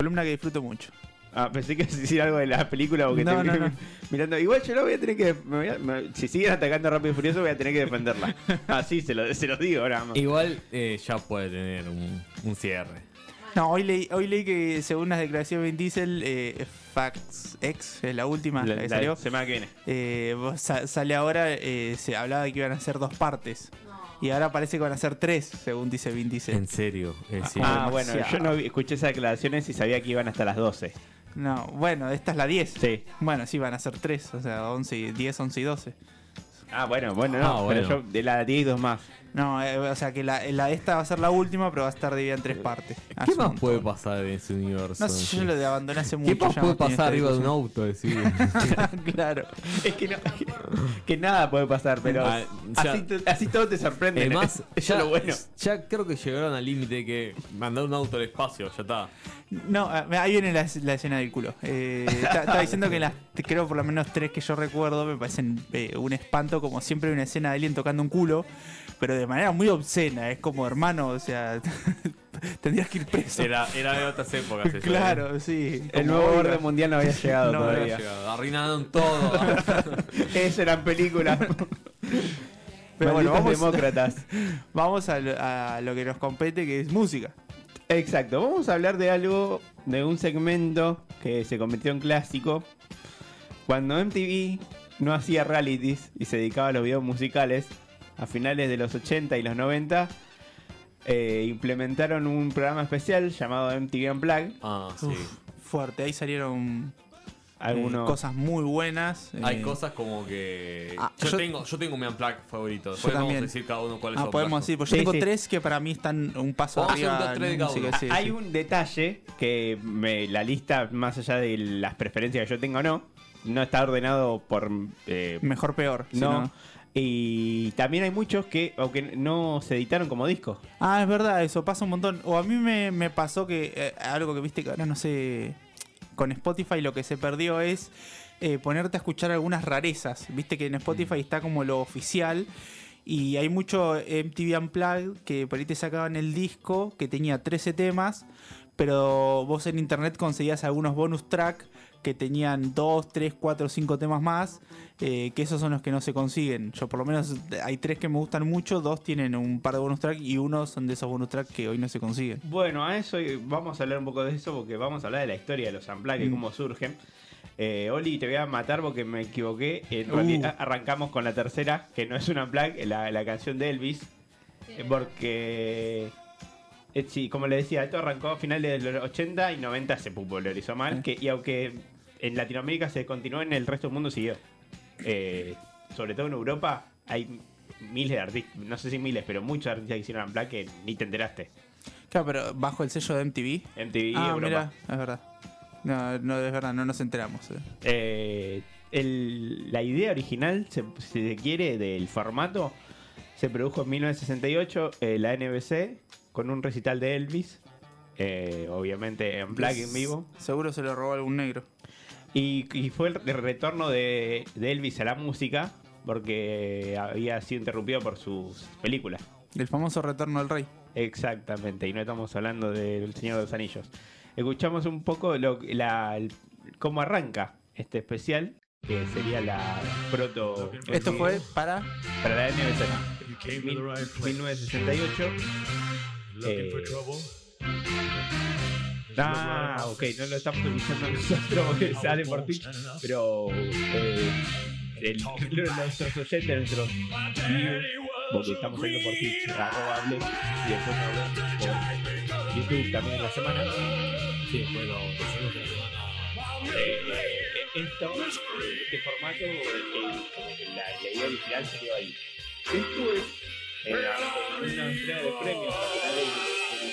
Columna que disfruto mucho. Ah, pensé que ibas a decir algo de la película porque No, te no, vi no. mirando. Igual yo no voy a tener que. me voy a- me- si siguen atacando a Rápido y Furioso, voy a tener que defenderla. Ah, sí, se, lo, se los digo ahora. más. Igual eh, ya puede tener un, un cierre. No, hoy leí, hoy leí que según las declaraciones de Vin Diesel, eh, Fax X, es la última La- la que la salió, semana que viene. eh, sale ahora, eh, se hablaba de que iban a ser dos partes. Y ahora parece que van a ser tres, según dice Vin Diesel. En serio. es decir, Ah, bueno, yo no vi- escuché esas declaraciones y sabía que iban hasta las 12. No, bueno, esta es la 10. Sí. Bueno, sí, van a ser tres, o sea, 11 y 10, 11 y 12. Ah, bueno, bueno, no. Ah, Pero bueno. yo de la 10 y dos más. No, eh, o sea que la, la esta va a ser la última, pero va a estar dividida en tres partes. ¿Qué más puede pasar en ese universo? No sé, yo lo de abandoné hace mucho. ¿Qué más ya puede pasar arriba de un auto? Decir? claro. Es que, no, que nada puede pasar, pero Ah, ya- así, to- así todo te sorprende. Además, ya, lo bueno. ya creo que llegaron al límite de que mandar un auto al espacio, ya está. No, ah, ahí viene la, la escena del culo. Eh, estaba diciendo que las, creo por lo menos tres que yo recuerdo, me parecen eh, un espanto, como siempre hay una escena de alguien tocando un culo, pero de manera muy obscena. Es como hermano, o sea, tendrías que ir preso. Era, era de otras épocas. eso, ¿eh? claro, sí. El nuevo oiga. orden mundial no había llegado No, No había todavía. llegado. Arruinaron todo. Eso eran películas. Pero bueno, vamos, demócratas. vamos a, lo, a lo que nos compete, que es música. Exacto, vamos a hablar de algo, de un segmento que se convirtió en clásico. Cuando MTV no hacía realities y se dedicaba a los videos musicales, a finales de los 80 y los 90, eh, implementaron un programa especial llamado MTV Unplugged. ah, sí. Uf, fuerte, ahí salieron eh, Algunos... cosas muy buenas. Hay eh, cosas como que. Ah, yo, yo- tengo, yo tengo mi unplug favorito. Después vamos a decir cada uno cuál es Ah, su podemos decir, pues yo tengo sí. tres que para mí están un paso Vamos a hacer un arriba. tres sí, Hay sí. un detalle que me- la lista, más allá de las preferencias que yo tenga o no, no está ordenado por... eh, Mejor peor. no. Y también hay muchos que, aunque no se editaron como disco. Ah, es verdad, eso pasa un montón. O a mí me, me pasó que eh, algo que viste que ahora no sé. Con Spotify lo que se perdió es eh, ponerte a escuchar algunas rarezas. Viste que en Spotify Mm. está como lo oficial. Y hay mucho MTV Unplugged que por ahí te sacaban el disco que tenía 13 temas. Pero vos en internet conseguías algunos bonus track que tenían 2, 3, 4, 5 temas más. eh, que esos son los que no se consiguen. Yo por lo menos hay tres que me gustan mucho. Dos tienen un par de bonus track y uno son de esos bonus track que hoy no se consiguen. Bueno, a eso vamos a hablar un poco de eso porque vamos a hablar de la historia de los Unplugged y Mm. cómo surgen. Eh, Oli, te voy a matar porque me equivoqué. En Uh. realidad arrancamos con la tercera, que no es un Unplugged, la, la canción de Elvis. Porque, sí, como le decía, esto arrancó a finales de los 80 y 90 se popularizó mal. Sí. Que, y aunque en Latinoamérica se continuó, en el resto del mundo siguió. Eh, sobre todo en Europa hay miles de artistas, no sé si miles, pero muchos artistas que hicieron Unplugged que ni te enteraste. Claro, pero bajo el sello de MTV. MTV ah, Europa. mira, es verdad. No, no, es verdad, no nos enteramos. eh. Eh, el- la idea original, se- si se quiere, del formato, se produjo en 1968 eh, la NBC con un recital de Elvis, eh, obviamente en black en vivo, Seguro se lo robó algún negro. y, y fue el, el retorno de, de Elvis a la música porque había sido interrumpido por sus películas. El famoso retorno del rey. Exactamente, y no estamos hablando del Señor de los Anillos. Escuchamos un poco lo, la, el- cómo arranca este especial, que sería la proto... Esto fue para. para la NBC. Mil- 1968. Eh, ah, ok, no lo estamos escuchando nosotros porque sale por Twitch, pero eh, el- nuestros oyentes, nuestros porque estamos viendo por Twitch, arroba y después hablamos por YouTube también en la semana. Sí, después lo decimos la semana. Eh, esto, este formato, eh, como que la, la idea original salió ahí. Después, en una entrega de premios a finales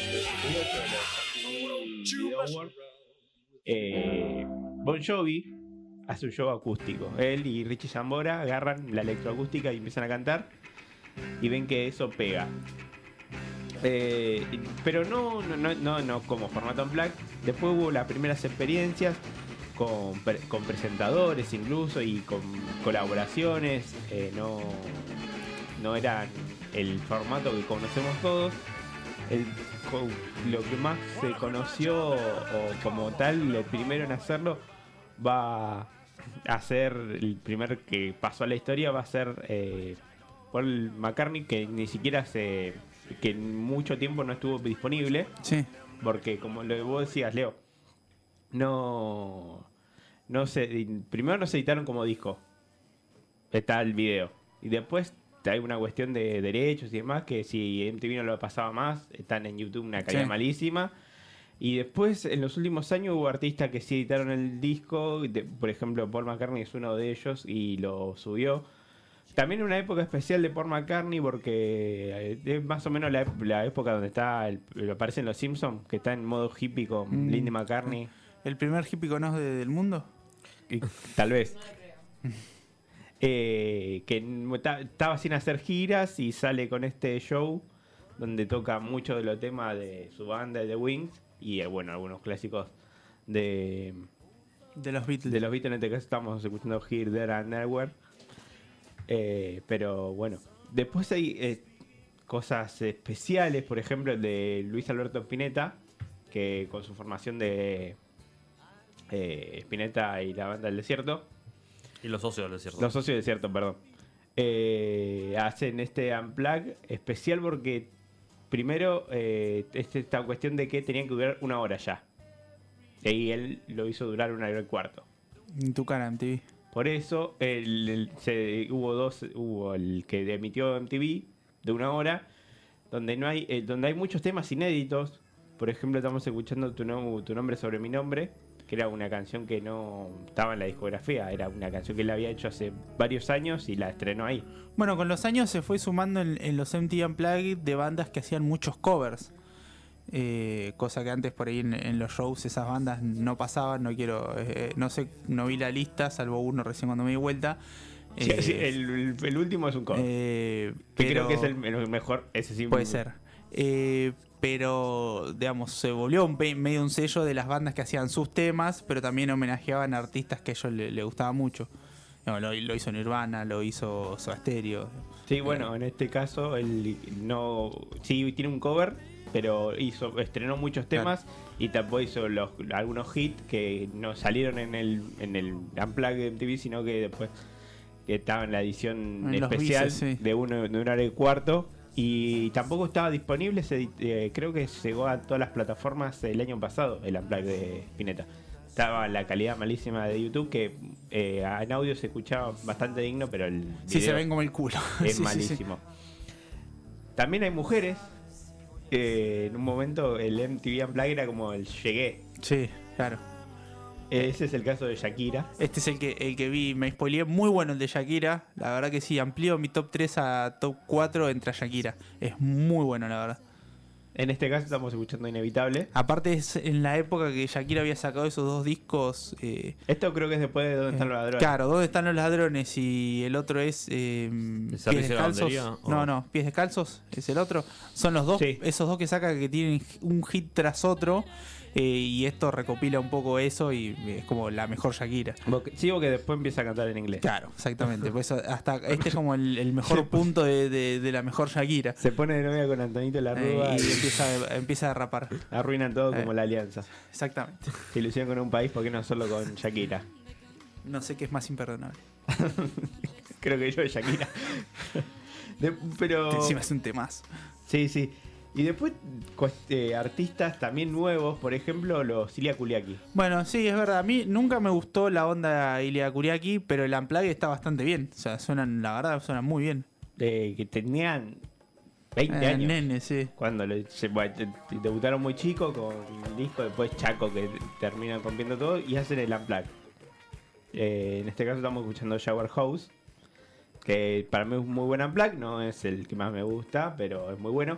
del del 68 de los MTV Video Awards, eh, Bon Jovi hace un show acústico. Él y Richie Zambora agarran la electroacústica y empiezan a cantar y ven que eso pega. Eh, pero no, no, no, no, como formato en black. Después hubo las primeras experiencias con, con presentadores incluso y con colaboraciones. eh, no, no eran el formato que conocemos todos. El- lo que más se conoció o como tal, el primero en hacerlo, va a ser el primer que pasó a la historia, va a ser eh, Paul McCartney, que ni siquiera se. que en mucho tiempo no estuvo disponible. Sí. Porque como lo vos decías, Leo, no, no se, primero no se editaron como disco. Está el video. Y después hay una cuestión de derechos y demás, que si MTV no lo pasaba más, están en YouTube una calidad Sí. malísima. Y después, en los últimos años, hubo artistas que sí editaron el disco. de- por ejemplo, Paul McCartney es uno de ellos y lo subió. También una época especial de Paul McCartney porque eh, es más o menos la, ép- la época donde está el, aparecen los Simpsons, que está en modo hippie con Mm. Lindy McCartney. ¿El primer hippie conos de- del mundo? Y tal vez. Eh, que estaba sin hacer giras y sale con este show donde toca mucho de los temas de su banda de The Wings y eh, bueno, algunos clásicos de, De los Beatles. de los Beatles. En este caso estamos escuchando Here, There and Nowhere. Eh, pero bueno, después hay eh, cosas especiales, por ejemplo, el de Luis Alberto Spinetta, que con su formación de Spinetta y la banda del desierto, Y los socios del desierto. los socios del desierto, perdón, eh, hacen este unplug especial porque primero eh, es esta cuestión de que tenían que durar una hora ya. Y él lo hizo durar una hora y cuarto. En tu cara, MTV. Por eso el, el- se- hubo dos, hubo el que emitió MTV de una hora, donde no hay, eh, donde hay muchos temas inéditos. Por ejemplo, estamos escuchando tu, no- tu nombre sobre mi nombre, que era una canción que no estaba en la discografía, era una canción que él había hecho hace varios años y la estrenó ahí. Bueno, con los años se fue sumando en, en los MTV Unplugged de bandas que hacían muchos covers. Eh, cosa que antes por ahí en, en los shows esas bandas no pasaban, no quiero, eh, no sé, no vi la lista, salvo uno recién cuando me di vuelta. Sí, Eh, sí, el, el- el último es un cover. eh, que creo que es el, el mejor, ese sí. Puede ser. Eh, pero, digamos, se volvió un medio un sello de las bandas que hacían sus temas, pero también homenajeaban a artistas que a ellos le, le gustaba mucho. Lo, lo hizo Nirvana, lo hizo Soda Stereo. Sí, bueno, en este caso él no sí tiene un cover, pero hizo estrenó muchos temas y tampoco hizo los, algunos hits que no salieron en el en el Unplugged de MTV, sino que después que estaba en la edición En especial sí. de uno de una hora y cuarto y tampoco estaba disponible, se- eh, creo que llegó a todas las plataformas el año pasado el Unplugged de Spinetta. Estaba la calidad malísima de YouTube que eh, en audio se escuchaba bastante digno, pero el Sí, se ven como el culo. es Sí, sí, sí. malísimo. También hay mujeres. eh, en un momento el MTV Unplugged era como el llegué. Sí, claro. Ese es el caso de Shakira. Este es el que, el que vi, me spoileé muy bueno el de Shakira. La verdad que sí, amplío mi top 3 a top 4 entre Shakira. Es muy bueno, la verdad. En este caso estamos escuchando Inevitable. Aparte es en la época que Shakira había sacado esos dos discos. eh, Esto creo que es después de Dónde están eh, los ladrones. Claro, ¿dónde están los ladrones? Y el otro es eh, pies de descalzos. o- No, no, pies descalzos es el otro. Son los dos, Sí. esos dos que saca que tienen un hit tras otro. Eh, y esto recopila un poco eso y es como la mejor Shakira. Sí, que después empieza a cantar en inglés. Claro, exactamente. Por eso hasta este es como el, el mejor punto de, de- de la mejor Shakira. Se pone de novia con Antonito la Eh, Rúa y y empieza, empieza a rapar. arruinan todo como Eh. la alianza. Exactamente. Se ilusionan con un país, ¿por qué no solo con Shakira? No sé qué es más imperdonable. Creo que yo de Shakira. De- pero. Encima es un temazo. Sí, sí. Y después eh, artistas también nuevos, por ejemplo, los Ilia Kuliaki. Bueno, sí, es verdad. A mí nunca me gustó la onda Ilia Kuriaki, pero el Unplugged está bastante bien. O sea, suenan, la verdad, suenan muy bien. eh, que tenían 20 Eh, años. Nene, sí. Cuando le- se- bueno, te- te- debutaron muy chicos con el disco, después Chaco que terminan rompiendo todo y hacen el Unplugged. Eh, en este caso estamos escuchando Shower House, que para mí es un muy buen Unplugged, no es el que más me gusta, pero es muy bueno.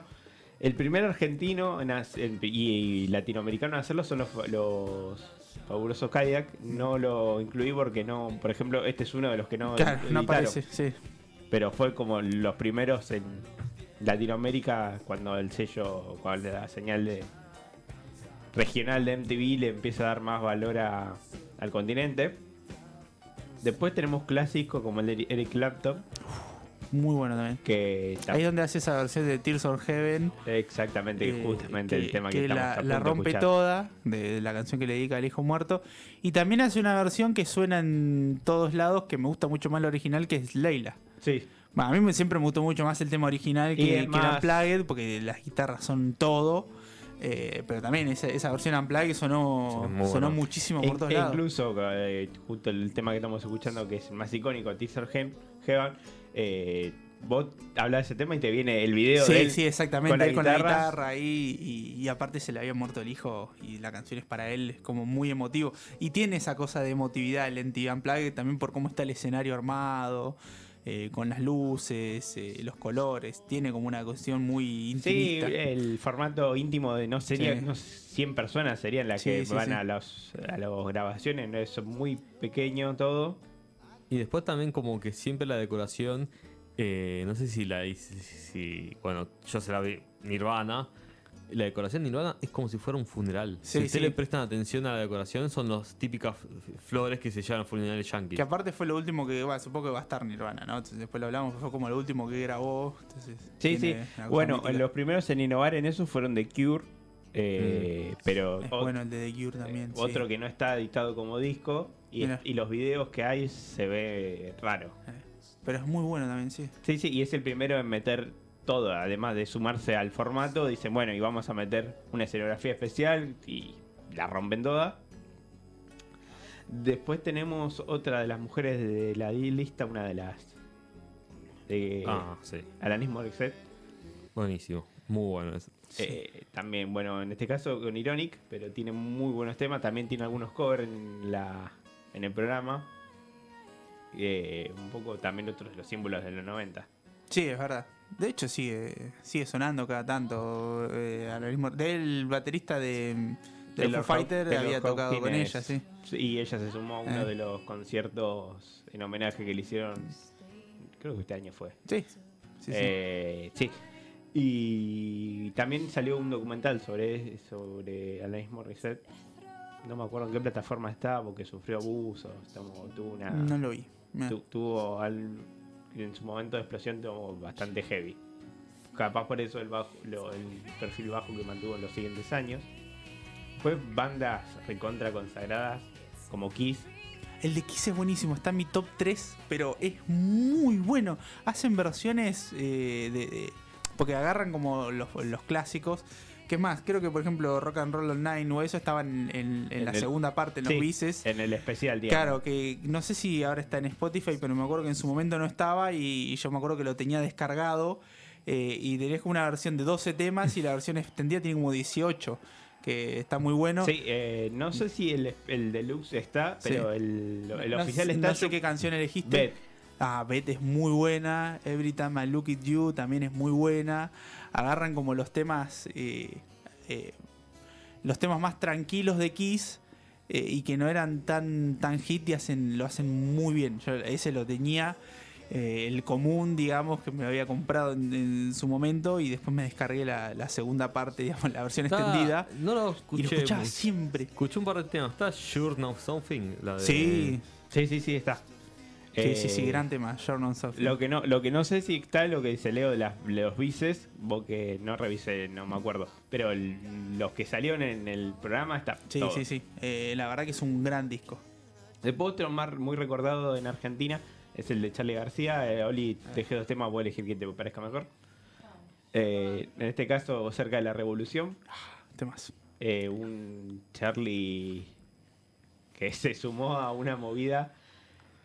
El primer argentino en hac- en- y latinoamericano en hacerlo son los, los fabulosos Cadillac. No lo incluí porque no, por ejemplo, este es uno de los que no, Claro, no aparece, sí. pero fue como los primeros en Latinoamérica cuando el sello, cuando la señal de regional de MTV le empieza a dar más valor a- al continente. Después tenemos clásicos como el de Eric Clapton, muy bueno también. que tam- Ahí es donde hace esa versión de Tears of Heaven. exactamente eh, justamente el tema que, estamos la, a punto la rompe escuchar. toda, de la canción que le dedica al hijo muerto. Y también hace una versión que suena en todos lados, que me gusta mucho más la original, que es Leila. Sí, Bueno, a mí me- siempre me gustó mucho más el tema original que, es que más- el Unplugged, porque las guitarras son todo. eh, pero también esa, esa versión Unplugged sonó, sonó bueno. muchísimo E- por todos e lados. incluso eh, justo el tema que estamos escuchando que es el más icónico Teaser Heaven eh, vos hablas de ese tema y te viene el video de Sí, él sí, exactamente. con la él con la guitarra. Y, y aparte se le había muerto el hijo. Y la canción es para él, es como muy emotivo. Y tiene esa cosa de emotividad el NTV Unplugged también por cómo está el escenario armado. eh, con las luces, eh, los colores. Tiene como una cuestión muy Sí, intimista. el formato íntimo de no sería Sí. no, 100 personas serían las Sí, que sí, van sí. a las a las grabaciones, es muy pequeño todo. Y después también como que siempre la decoración, eh, no sé si la hice, si, bueno, yo se la vi, Nirvana, la decoración de Nirvana es como si fuera un funeral. Sí, si ustedes sí. le prestan atención a la decoración, son las típicas flores que se llevan a funerales yankees. Que aparte fue lo último que, bueno, supongo que va a estar Nirvana, ¿no? Entonces después lo hablamos, fue como lo último que grabó. Entonces, Sí, sí. Bueno, mítica. los primeros en innovar en eso fueron The Cure, eh, pero es o- bueno el de The Cure también. sí. otro que no está editado como disco y, los videos que hay se ve raro. Eh, Pero es muy bueno también, sí. Sí, sí, y es el primero en meter todo, además de sumarse al formato, dicen, bueno, y vamos a meter una escenografía especial y la rompen toda. Después tenemos otra de las mujeres de la lista, una de las de Ah, sí. Alanis Morissette. Buenísimo. Muy bueno eso. Eh, también, bueno, en este caso con Ironic, pero tiene muy buenos temas. También tiene algunos covers en, la, en el programa. Eh, un poco también otros de los símbolos de los 90. Sí, es verdad. De hecho, sigue, sigue sonando cada tanto. Eh, al mismo- del baterista de, de Foo Fighter había tocado con ella, sí. Y ella se sumó a uno Eh. de los conciertos en homenaje que le hicieron. Creo que este año fue. Sí, sí, sí. Eh, sí. Y también salió un documental sobre, sobre Alanis Morissette. No me acuerdo en qué plataforma está porque sufrió abusos. Estamos- tuvo una, no lo vi. Tu- tuvo al- en su momento de explosión tuvo bastante heavy. Capaz por eso el, bajo, lo- el perfil bajo que mantuvo en los siguientes años. Fue bandas recontra consagradas como Kiss. El de Kiss es buenísimo, está en mi top 3, pero es muy bueno. Hacen versiones eh, de, de- Porque agarran como los, los clásicos. Es más, creo que por ejemplo Rock and Roll Online o eso estaban en, en En la el- segunda parte, en los Sí, bices. En el especial, digamos. Claro, que no sé si ahora está en Spotify, pero me acuerdo que en su momento no estaba y, y yo me acuerdo que lo tenía descargado eh, y tenés como una versión de 12 temas y la versión extendida tiene como 18, que está muy bueno. Sí, eh, no sé si el, el deluxe está, Sí. pero el, oficial está. No sé qué canción elegiste. Bet. Ah, Bet es muy buena. Every Time I Look at You también es muy buena. Agarran como los temas. eh, eh, los temas más tranquilos de Kiss. eh, y que no eran tan, tan hit y hacen, lo hacen muy bien. Yo ese lo tenía. eh, el común, digamos, que me había comprado en, en su momento. Y después me descargué la, la segunda parte, digamos, la versión Está- extendida. No lo Y lo escuché. escuchaba muy- siempre. Escuché un par de temas. Está Sure Now Something. La de, Sí, Sí, sí, sí, está. Sí, sí, sí, Eh, gran tema. Journal Soft. Lo que no, lo que no sé si está es lo que dice Leo de, las, los bices, vos que no revisé, no me acuerdo. Pero el- los que salieron en el programa está. Sí, todo. sí, sí. Eh, la verdad que es un gran disco. Después otro más muy recordado en Argentina es el de Charlie García. Eh, Oli, te dejé dos temas, voy a elegir que te parezca mejor. Eh, en este caso, cerca de la revolución, Temas. eh, un Charlie que se sumó a una movida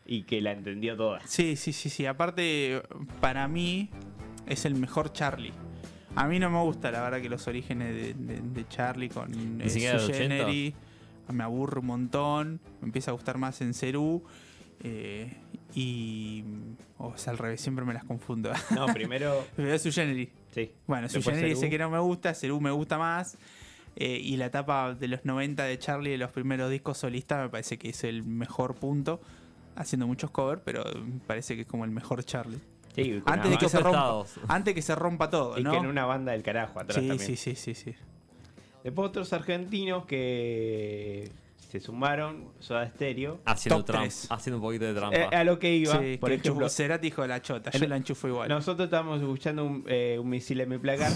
y que la entendió toda. Sí, sí, sí, sí. Aparte, para mí es el mejor Charlie. A mí no me gusta, la verdad, que los orígenes de, de- de Charlie con eh, siquiera Sui de 80. Generis, Me aburre un montón. Me empieza a gustar más en Cerú. eh, y. O es al revés, siempre me las confundo. No, primero, Pero Sui Generis. sí. Bueno, Generis Cerú. ese que no me gusta, Cerú me gusta más. eh, y la etapa de los 90 de Charlie, de los primeros discos solistas, me parece que es el mejor punto. Haciendo muchos covers, pero parece que es como el mejor Charlie. Sí, Antes de que se rompa, antes que se rompa todo, Y ¿no? que en una banda del carajo atrás sí, también. sí, sí, sí, sí. Después otros argentinos que se sumaron Soda Stereo. Haciendo, trampa, tres. haciendo un poquito de trampa. Eh, a lo que iba, Sí, por que ejemplo, Cerati dijo de la chota, yo en- la enchufo igual. nosotros estábamos escuchando un, eh, un misil en mi placar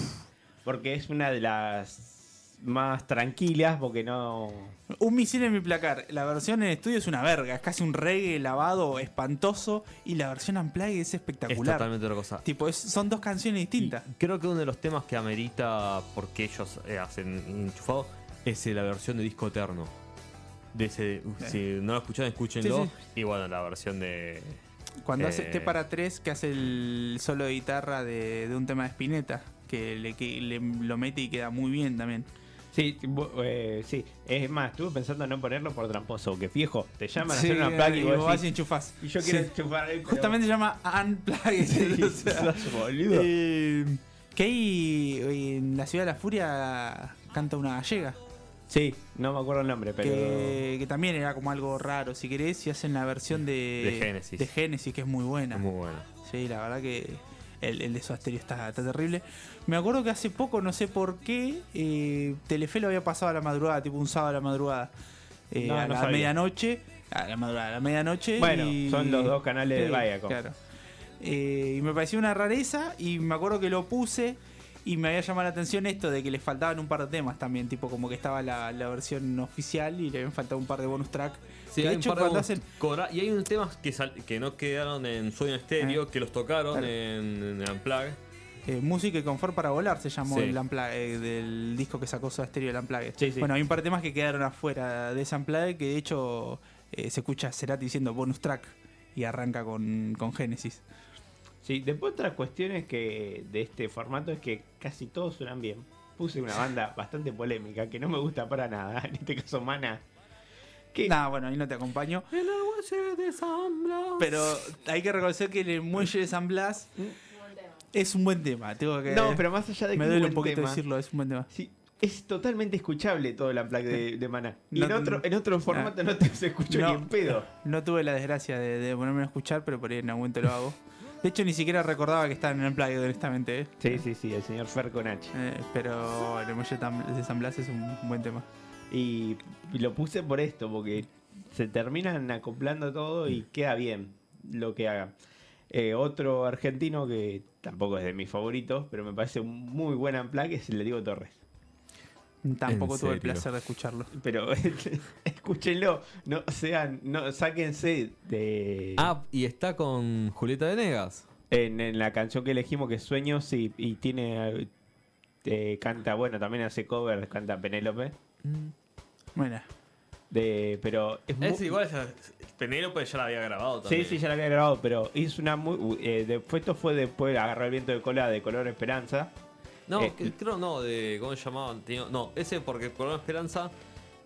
porque es una de las más tranquilas porque no... Un misil en mi placar. La versión en estudio es una verga. Es casi un reggae lavado espantoso. Y la versión unplugged es es espectacular. totalmente otra cosa. Tipo, es- son dos canciones distintas. Y creo que uno de los temas que amerita porque ellos eh, hacen enchufado es eh, la versión de disco eterno. De ese, uh, Si no lo escucharon, escúchenlo. Sí, Y bueno, la versión de. Cuando Eh. hace T para 3, que hace el solo de guitarra de, de un tema de Spinetta. Que, le, que le- lo mete y queda muy bien también. Sí, eh, sí, es más, estuve pensando en no ponerlo por tramposo, que fijo, te llaman a hacer una placa y y vos vas y enchufás. y yo quiero Sí. enchufar pero- Justamente se llama Unplugged. Sí, o sea, boludo. eh, que ahí en la ciudad de la furia canta una gallega. Sí, no me acuerdo el nombre, pero... que, que también era como algo raro, si querés, y hacen la versión de, De Génesis. de Génesis, que es muy buena. Muy bueno. Sí, la verdad que el, el de Soda Stereo está, está terrible. Me acuerdo que hace poco, no sé por qué, eh, Telefe lo había pasado a la madrugada, tipo un sábado a la madrugada. eh, No, a no la sabía. medianoche. A la madrugada, a la medianoche. Bueno, y- son los dos canales de Viacom. Claro. Eh, y me pareció una rareza y me acuerdo que lo puse y me había llamado la atención esto de que le faltaban un par de temas también, tipo como que estaba la, la versión oficial y le habían faltado un par de bonus track. Sí, de hay un hecho, par de cuando bonus- hacen y hay unos temas que, sal- que no quedaron en sueño estéreo, Ah. que los tocaron Claro. en, en Unplugged. eh, Música y Confort para Volar, se llamó Sí. el Unplugged, eh, del disco que sacó Soda Stereo, el Unplugged. Sí, sí. Bueno, hay un par de temas que quedaron afuera de ese Unplugged que de hecho eh, se escucha Cerati diciendo bonus track y arranca con, con Genesis. Sí, después otras cuestiones que de este formato es que casi todos suenan bien. Puse una banda bastante polémica que no me gusta para nada, en este caso Mana. Que Nah, bueno, ahí no te acompaño. El agua se desambla. Pero hay que reconocer que el muelle de San Blas es un buen tema. Tengo que, no, pero más allá de que me es duele un poquito tema, decirlo, es un buen tema. sí, es totalmente escuchable todo el unplug de, de Mana. Y No en otro, en otro formato no te se No. ni en pedo. No tuve la desgracia de, de ponerme a escuchar, pero por ahí en algún momento lo hago. De hecho, ni siquiera recordaba que estaba en el Unplugged, honestamente. ¿eh? Sí, sí, sí, el señor Fer con H. Eh, pero el tam- de San Blas es un buen tema. Y lo puse por esto, porque se terminan acoplando todo y queda bien lo que hagan. Eh, otro argentino que tampoco es de mis favoritos, pero me parece un muy buen unplug es el de Diego Torres. Tampoco ¿En tuve el placer de escucharlo. Pero escúchenlo, no sean, no, sáquense de Ah, y está con Julieta Venegas. en, en la canción que elegimos que es Sueños y, y tiene eh, canta, bueno, también hace cover, canta Penélope. Bueno, De, pero es muy, Es igual, esa- Penélope ya la había grabado Sí, también. sí, ya la había grabado, pero hizo una muy. Eh, después esto fue después de agarrar el viento de cola de color esperanza. No, Eh, que- creo no, de. ¿Cómo se llamaban? No, ese porque Corona Esperanza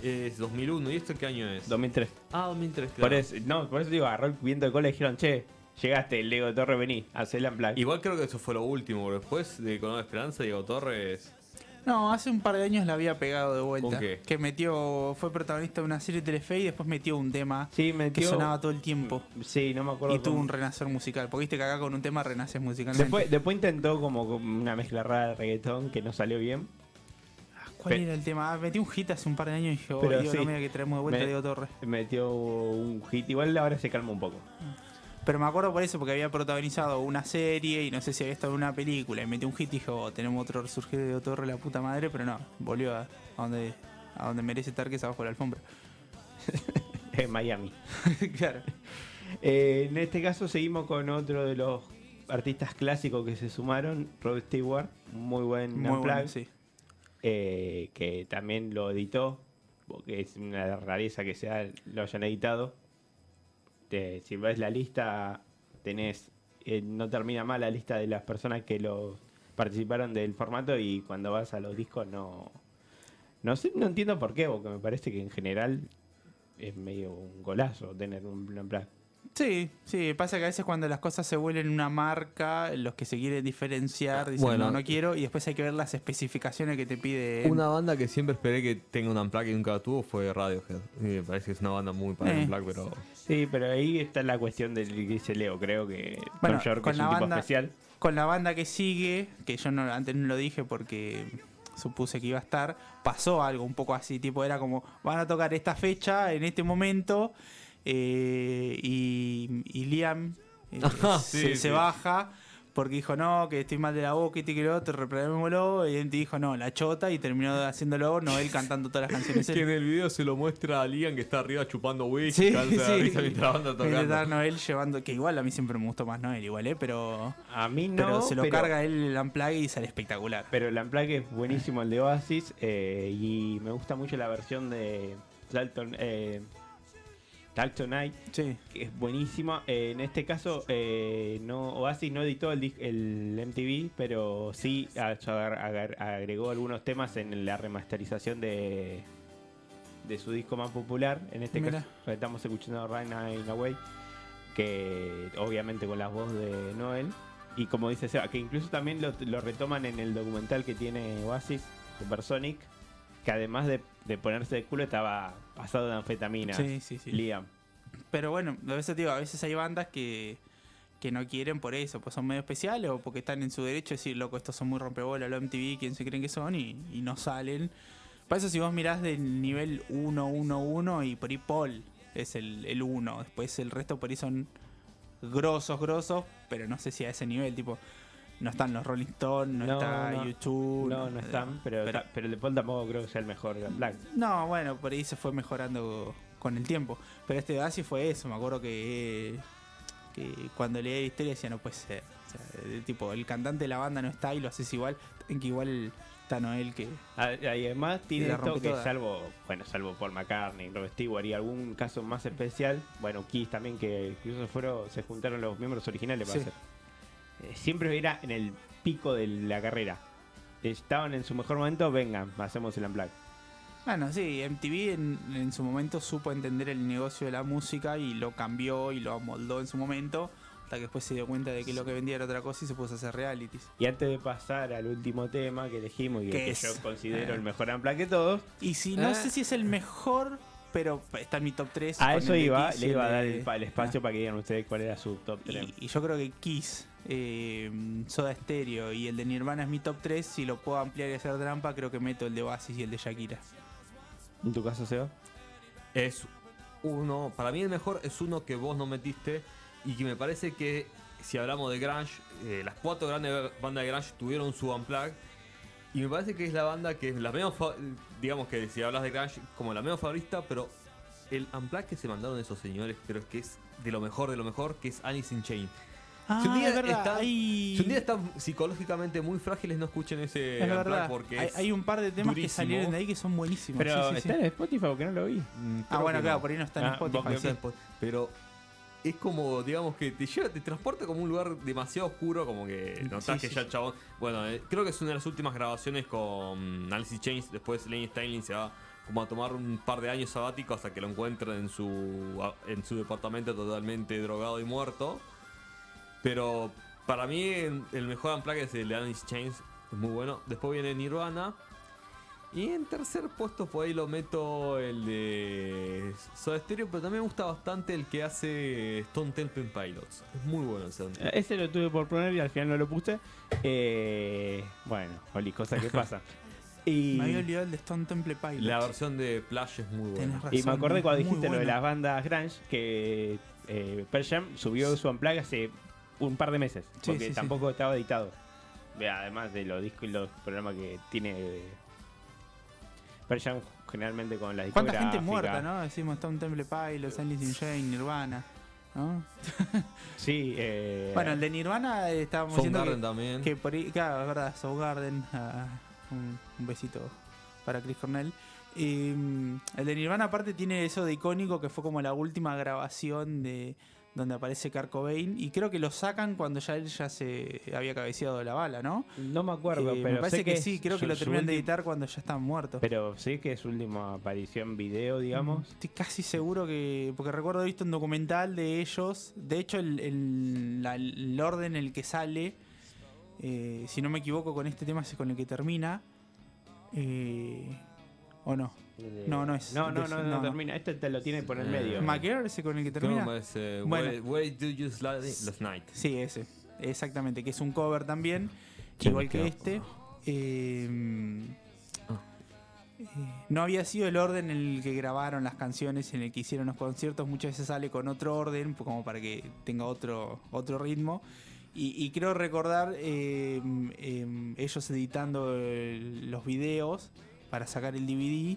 es 2001. ¿Y esto qué año es? 2003. Ah, 2003, Por, claro. eso, no, por eso digo, agarró el viento de cola y dijeron, che, llegaste, Lego Torre, vení, hacé la plan. Igual creo que eso fue lo último, porque después de Corona Esperanza, Diego Torres. No, hace un par de años la había pegado de vuelta. ¿Con qué? Que metió, fue protagonista de una serie de Telefe y después metió un tema Sí, que sonaba todo el tiempo. Sí, no me acuerdo. Y tuvo cómo- un renacer musical. Porque viste que acá con un tema renaces musicalmente. Después, después intentó como una mezcla rara de reggaetón que no salió bien. ¿Cuál Pe- era el tema? Ah, metí un hit hace un par de años y dije, oh, Pero Dios, sí. no que traemos de vuelta a Diego Torres. Metió un hit. Igual ahora se calma un poco. Pero me acuerdo por eso, porque había protagonizado una serie y no sé si había estado en una película. Y metió un hit y dijo, oh, tenemos otro resurgir de Diego Torres, la puta madre. Pero no, volvió a, a donde, a donde merece estar, que es abajo de la alfombra. En Miami. claro. Eh, en este caso seguimos con otro de los artistas clásicos que se sumaron, Rod Stewart, muy buen Muy bueno, sí. eh, que también lo editó, porque es una rareza que sea lo hayan editado. Te- si ves la lista, tenés, eh, no termina mal la lista de las personas que lo participaron del formato y cuando vas a los discos no, no sé, no entiendo por qué, porque me parece que en general es medio un golazo tener un unplugged. Sí, sí, pasa que a veces cuando las cosas se vuelven una marca, los que se quieren diferenciar dicen Bueno. no, no quiero, y después hay que ver las especificaciones que te pide. Una banda que siempre esperé que tenga un Unplugged y nunca tuvo fue Radiohead. Y me parece que es una banda muy para Eh. el Unplugged, pero. Sí, pero ahí está la cuestión del que dice Leo, creo que Bueno, Tom York con es la un tipo banda- especial. Con la banda que sigue, que yo no, antes no lo dije porque supuse que iba a estar, pasó algo un poco así, tipo era como, van a tocar esta fecha en este momento eh, y, y Liam eh, Ajá, se, sí, se sí. baja porque dijo no, que estoy mal de la boca y te quiero otro, reprogramémoslo y él dijo no, la chota y terminó haciéndolo Noel cantando todas las canciones. Que en el video se lo muestra a Liam que está arriba chupando whisky, Sí, de sí. risa mientras la banda tocando. está Noel llevando, que igual a mí siempre me gustó más Noel, igual, ¿eh? Pero, A mí no, pero se lo pero- carga él el unplug y sale espectacular. Pero el Unplugged es buenísimo, el de Oasis. eh, y me gusta mucho la versión de Dalton, eh, Dalton Night, Sí. que es buenísima. Eh, en este caso, eh, no Oasis no editó el, el MTV, pero sí a- agar- agar- agregó algunos temas en la remasterización de, de su disco más popular. En este Mira. caso, estamos escuchando Right in Away, que obviamente con la voz de Noel. Y como dice Seba, que incluso también lo, lo retoman en el documental que tiene Oasis, Supersonic, que además de, de ponerse de culo estaba pasado de anfetamina. Sí, sí, sí. Liam. Pero bueno, a veces digo, a veces hay bandas que, que no quieren por eso, pues son medio especiales o porque están en su derecho de decir, loco, estos son muy rompebolas, lo MTV, quién se creen que son y, y no salen. Para eso si vos mirás del nivel 1, 1, 1 y por ahí Paul es el, el 1, después el resto por ahí son grosos, grosos, pero no sé si a ese nivel, tipo, no están los Rolling Stones, no, No, está no. YouTube. No, no están, pero, pero- ta- pero el de Paul tampoco creo que sea el mejor Black. No, bueno, por ahí se fue mejorando con el tiempo. Pero este Oasis fue eso, me acuerdo que, que cuando leí la historia decía, no puede ser. O sea, tipo, el cantante de la banda no está y lo haces igual. En que igual está Noel que... Ah, además tiene esto que toda. salvo, bueno, salvo Paul McCartney, Rob Stewart y algún caso más especial, bueno, Kiss también que incluso fueron, se juntaron los miembros originales para Sí. hacer. Eh, siempre era en el pico de la carrera. Estaban en su mejor momento, vengan, hacemos el unplug. Bueno, sí, MTV en, en su momento supo entender el negocio de la música y lo cambió y lo amoldó en su momento. Hasta que después se dio cuenta de que lo que vendía era otra cosa y se puso a hacer realities. Y antes de pasar al último tema que elegimos y ¿Qué que es? yo considero Eh. el mejor unplug de todos, Y si no Eh. sé si es el mejor, pero está en mi top 3. a eso iba, Kiss le iba a dar el, pa- el espacio para que digan ustedes cuál era su top 3. Y, y yo creo que Kiss, eh, Soda Stereo y el de Nirvana es mi top 3. Si lo puedo ampliar y hacer trampa, creo que meto el de Oasis y el de Shakira. ¿En tu caso, Seba? Es uno, para mí el mejor es uno que vos no metiste y que me parece que si hablamos de Grunge, eh, las cuatro grandes bandas de Grunge tuvieron su unplug y me parece que es la banda que es la menos, digamos que si hablas de Grunge como la menos favorita, pero el unplug que se mandaron esos señores creo que es de lo mejor de lo mejor, que es Alice in Chains. Ah, Si un día es verdad. está- hay... Si un día están psicológicamente muy frágiles, no escuchen ese es verdad. porque hay, es hay un par de temas que salieron de ahí que son buenísimos. Pero sí, sí, sí. está en Spotify porque no lo vi. Mm, Ah, bueno, que claro, no. por ahí no está en Ah, Spotify. Pero es como, digamos, que te lleva, te transporta como un lugar demasiado oscuro, como que notás Sí, que sí, ya el chabón. Bueno, eh, creo que es una de las últimas grabaciones con Alice Chains. Después Lenny Steinling se va como a tomar un par de años sabático hasta que lo encuentren en su, en su departamento totalmente drogado y muerto. Pero para mí el el mejor unplug es el de Alice Chains, es muy bueno. Después viene Nirvana. Y en tercer puesto por ahí lo meto el de Soda Stereo, pero también me gusta bastante el que hace Stone Temple Pilots. Es muy bueno ese Eh, Ese lo tuve por poner y al final no lo puse. Eh, bueno, Oli, cosas que pasan. Y, Me había olvidado el de Stone Temple Pilots. La versión de Plage es muy buena. Razón. y me acordé cuando dijiste lo de las bandas Grunge que eh, Pearl Jam subió su unplug hace un par de meses. Sí, Porque sí, sí. tampoco estaba editado. Ve, Además de los discos y los programas que tiene eh, Pearl Jam generalmente con la ¿Cuánta gente muerta, no? Decimos Stone Temple Pilots, Alice in Chains, Nirvana. ¿no? Sí, eh, Bueno, el de Nirvana eh, estábamos diciendo Soundgarden que, también. que por ahí, claro, es verdad, Soundgarden, ah, un, un besito para Chris Cornell. Y, mm, el de Nirvana aparte tiene eso de icónico que fue como la última grabación de donde aparece Cobain y creo que lo sacan cuando ya él ya se había cabeceado la bala, ¿no? no me acuerdo, Eh, pero me parece sé que, sí, creo que lo terminan de editar cuando ya están muertos. Pero sí que es su última aparición video, digamos. Estoy casi seguro que. Porque recuerdo haber visto un documental de ellos. De hecho, el, el- la- el orden en el que sale. eh, si no me equivoco, con este tema es con el que termina. eh, ¿O no? No, no es- No, no, es- no, no, no, no. termina. Este te lo tiene por el Eh, medio. ¿McGare ese con el que termina? ¿Cómo es, eh, Bueno. Where, Where Do You Slide Last Night? Sí, ese. Exactamente, que es un cover también. Igual que este. Eh, no había sido el orden en el que grabaron las canciones, en el que hicieron los conciertos. Muchas veces sale con otro orden, pues, como para que tenga otro, otro ritmo. Y, y creo recordar eh, eh, ellos editando el- los videos para sacar el DVD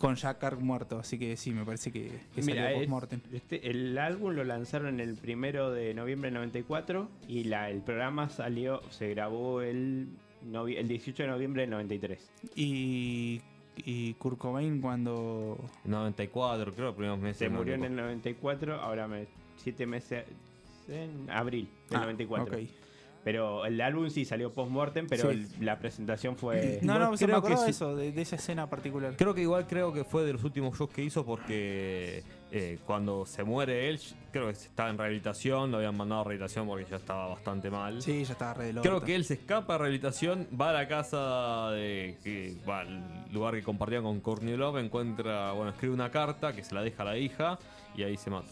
con Jack muerto. Así que sí, me parece que, que Mira, salió es- post-mortem. este, el álbum lo lanzaron el primero de noviembre del 94 y la, el programa salió, se grabó el, el 18 de noviembre del 93. Y, y Kurt Cobain cuando... 94, creo, primeros meses. Se murió en el 94, ahora me, siete meses en abril del Ah, 94. ok. Pero el álbum sí salió post-mortem, pero Sí. el- la presentación fue... No, no, se me acordaba de eso, de, de esa escena particular. Creo que igual creo que fue de los últimos shows que hizo porque eh, cuando se muere él, creo que estaba en rehabilitación, lo habían mandado a rehabilitación porque ya estaba bastante mal. Sí, ya estaba re Creo que él se escapa de rehabilitación, va a la casa de que va al lugar que compartía con Courtney Love, encuentra, bueno, escribe una carta que se la deja a la hija y ahí se mata.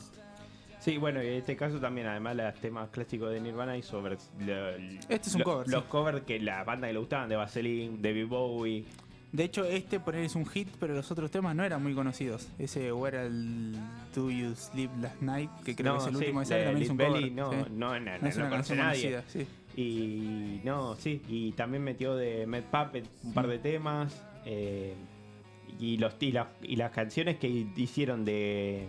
Sí, bueno, y en este caso también, además, los temas clásicos de Nirvana vers- lo- Este es un cover, Los sí. covers que la banda que le gustaban, de Vaseline, David Bowie. De hecho, este por él es un hit, pero los otros temas no eran muy conocidos. Ese Where el Do You Sleep Last Night, que creo que es el sí, último de de también es un cover. Belly, no, sí. no, no, No no, es no una conoce canción nadie. conocida, sí. Y no, sí, y también metió de Mad Puppet un par de temas. eh, y, los, y, las- y las canciones que hicieron de,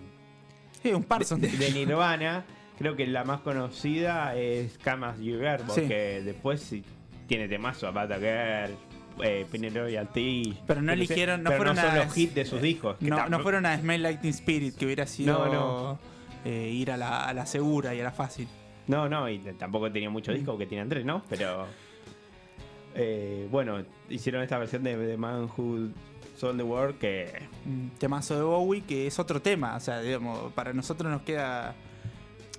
Sí, un Parson. de, de Nirvana, creo que la más conocida es Come As You Were, porque después sí tiene temas Bata Girl, eh, Penny Royalty. Pero no eligieron- no pero fueron no son a- los hits de sus discos. que No, fueron a Smell Teen Spirit, que hubiera sido No, no. eh, ir a la, a la segura y a la fácil. No, no, y tampoco tenía mucho disco porque tiene tres, ¿no? Pero. eh, bueno, hicieron esta versión de The Man Sold the World que. Un temazo de Bowie, que es otro tema. O sea, digamos, para nosotros nos queda.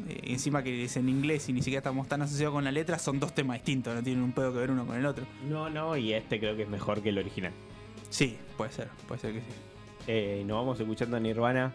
eh, encima que es en inglés y ni siquiera estamos tan asociados con la letra, son dos temas distintos, no tienen un pedo que ver uno con el otro. No, no, y este creo que es mejor que el original. Sí, puede ser, puede ser que sí. Eh, nos vamos escuchando a Nirvana